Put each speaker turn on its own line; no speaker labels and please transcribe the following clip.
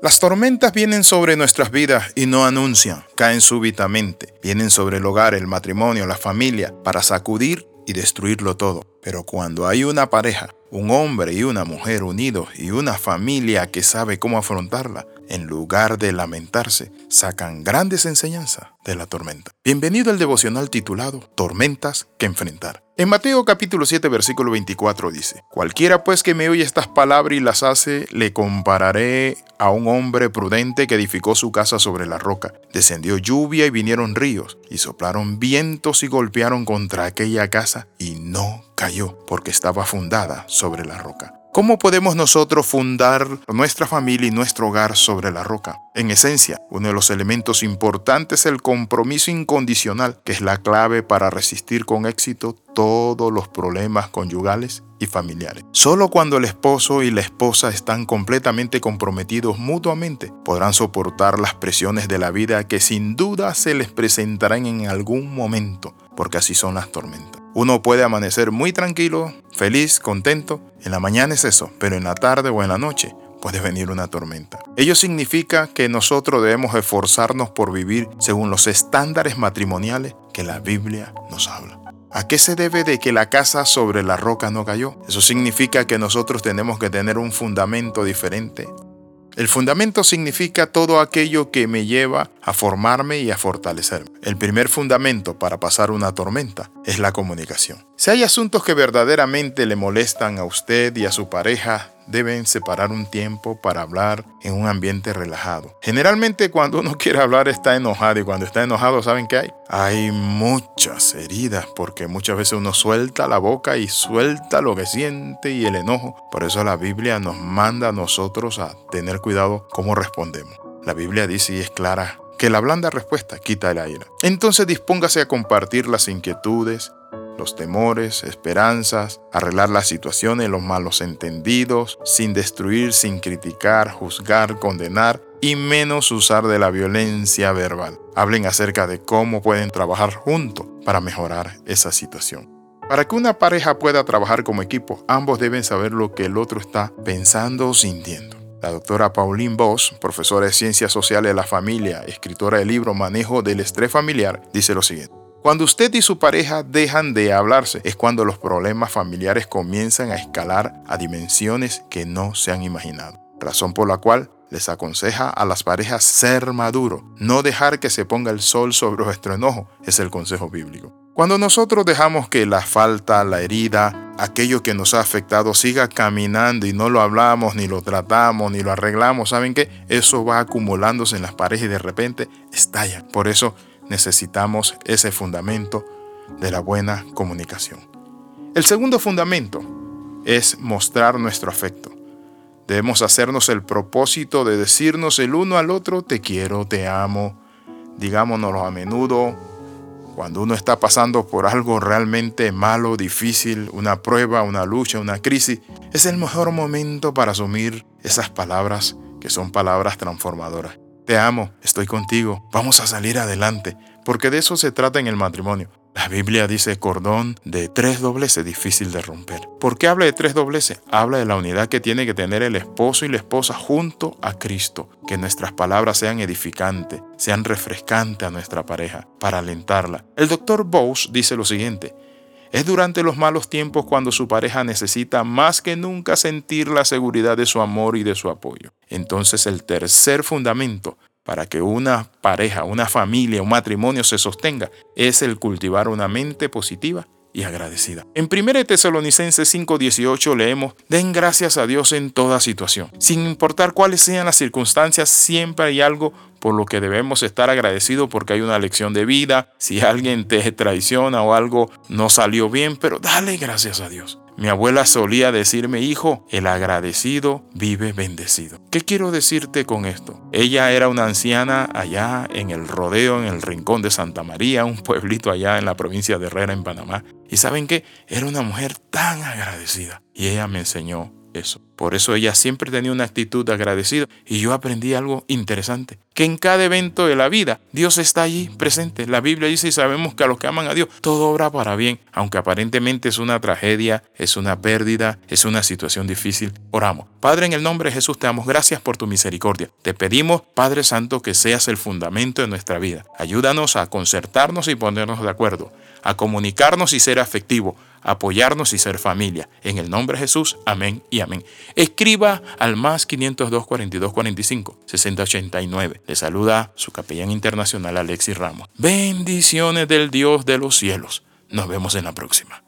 Las tormentas vienen sobre nuestras vidas y no anuncian, caen súbitamente, vienen sobre el hogar, el matrimonio, la familia, para sacudir y destruirlo todo. Pero cuando hay una pareja, un hombre y una mujer unidos y una familia que sabe cómo afrontarla, en lugar de lamentarse, sacan grandes enseñanzas de la tormenta. Bienvenido al devocional titulado Tormentas que enfrentar. En Mateo capítulo 7 versículo 24 dice, Cualquiera pues que me oye estas palabras y las hace, le compararé a un hombre prudente que edificó su casa sobre la roca. Descendió lluvia y vinieron ríos, y soplaron vientos y golpearon contra aquella casa, y no cayó, porque estaba fundada sobre la roca. ¿Cómo podemos nosotros fundar nuestra familia y nuestro hogar sobre la roca? En esencia, uno de los elementos importantes es el compromiso incondicional, que es la clave para resistir con éxito todos los problemas conyugales y familiares. Solo cuando el esposo y la esposa están completamente comprometidos mutuamente, podrán soportar las presiones de la vida que sin duda se les presentarán en algún momento, porque así son las tormentas. Uno puede amanecer muy tranquilo, feliz, contento. En la mañana es eso, pero en la tarde o en la noche puede venir una tormenta. Ello significa que nosotros debemos esforzarnos por vivir según los estándares matrimoniales que la Biblia nos habla. ¿A qué se debe de que la casa sobre la roca no cayó? Eso significa que nosotros tenemos que tener un fundamento diferente el fundamento significa todo aquello que me lleva a formarme y a fortalecerme. El primer fundamento para pasar una tormenta es la comunicación. Si hay asuntos que verdaderamente le molestan a usted y a su pareja, deben separar un tiempo para hablar en un ambiente relajado. Generalmente cuando uno quiere hablar está enojado y cuando está enojado, ¿saben qué hay? Hay muchas heridas porque muchas veces uno suelta la boca y suelta lo que siente y el enojo. Por eso la Biblia nos manda a nosotros a tener cuidado cómo respondemos. La Biblia dice y es clara que la blanda respuesta quita el aire. Entonces dispóngase a compartir las inquietudes, los temores, esperanzas, arreglar las situaciones, los malos entendidos, sin destruir, sin criticar, juzgar, condenar y menos usar de la violencia verbal. Hablen acerca de cómo pueden trabajar juntos para mejorar esa situación. Para que una pareja pueda trabajar como equipo, ambos deben saber lo que el otro está pensando o sintiendo. La doctora Pauline Voss, profesora de Ciencias Sociales de la Familia, escritora del libro Manejo del Estrés Familiar, dice lo siguiente. Cuando usted y su pareja dejan de hablarse es cuando los problemas familiares comienzan a escalar a dimensiones que no se han imaginado. Razón por la cual les aconseja a las parejas ser maduro, no dejar que se ponga el sol sobre nuestro enojo, es el consejo bíblico. Cuando nosotros dejamos que la falta, la herida, aquello que nos ha afectado siga caminando y no lo hablamos, ni lo tratamos, ni lo arreglamos, ¿saben qué? Eso va acumulándose en las parejas y de repente estalla. Por eso necesitamos ese fundamento de la buena comunicación. El segundo fundamento es mostrar nuestro afecto. Debemos hacernos el propósito de decirnos el uno al otro, te quiero, te amo. Digámonoslo a menudo, cuando uno está pasando por algo realmente malo, difícil, una prueba, una lucha, una crisis, es el mejor momento para asumir esas palabras que son palabras transformadoras. Te amo, estoy contigo, vamos a salir adelante, porque de eso se trata en el matrimonio. La Biblia dice cordón de tres dobleces difícil de romper. ¿Por qué habla de tres dobleces? Habla de la unidad que tiene que tener el esposo y la esposa junto a Cristo. Que nuestras palabras sean edificantes, sean refrescantes a nuestra pareja, para alentarla. El doctor Bose dice lo siguiente. Es durante los malos tiempos cuando su pareja necesita más que nunca sentir la seguridad de su amor y de su apoyo. Entonces el tercer fundamento para que una pareja, una familia, un matrimonio se sostenga es el cultivar una mente positiva y agradecida. En 1 Tesalonicenses 5:18 leemos, den gracias a Dios en toda situación. Sin importar cuáles sean las circunstancias, siempre hay algo por lo que debemos estar agradecidos porque hay una lección de vida, si alguien te traiciona o algo no salió bien, pero dale gracias a Dios. Mi abuela solía decirme, hijo, el agradecido vive bendecido. ¿Qué quiero decirte con esto? Ella era una anciana allá en el rodeo, en el rincón de Santa María, un pueblito allá en la provincia de Herrera, en Panamá. Y saben qué? Era una mujer tan agradecida. Y ella me enseñó eso. Por eso ella siempre tenía una actitud agradecida y yo aprendí algo interesante, que en cada evento de la vida Dios está allí presente. La Biblia dice y sabemos que a los que aman a Dios todo obra para bien, aunque aparentemente es una tragedia, es una pérdida, es una situación difícil. Oramos. Padre, en el nombre de Jesús te damos gracias por tu misericordia. Te pedimos, Padre Santo, que seas el fundamento de nuestra vida. Ayúdanos a concertarnos y ponernos de acuerdo, a comunicarnos y ser afectivo apoyarnos y ser familia. En el nombre de Jesús, amén y amén. Escriba al más 502 42 45 6089. Le saluda su capellán internacional Alexis Ramos. Bendiciones del Dios de los cielos. Nos vemos en la próxima.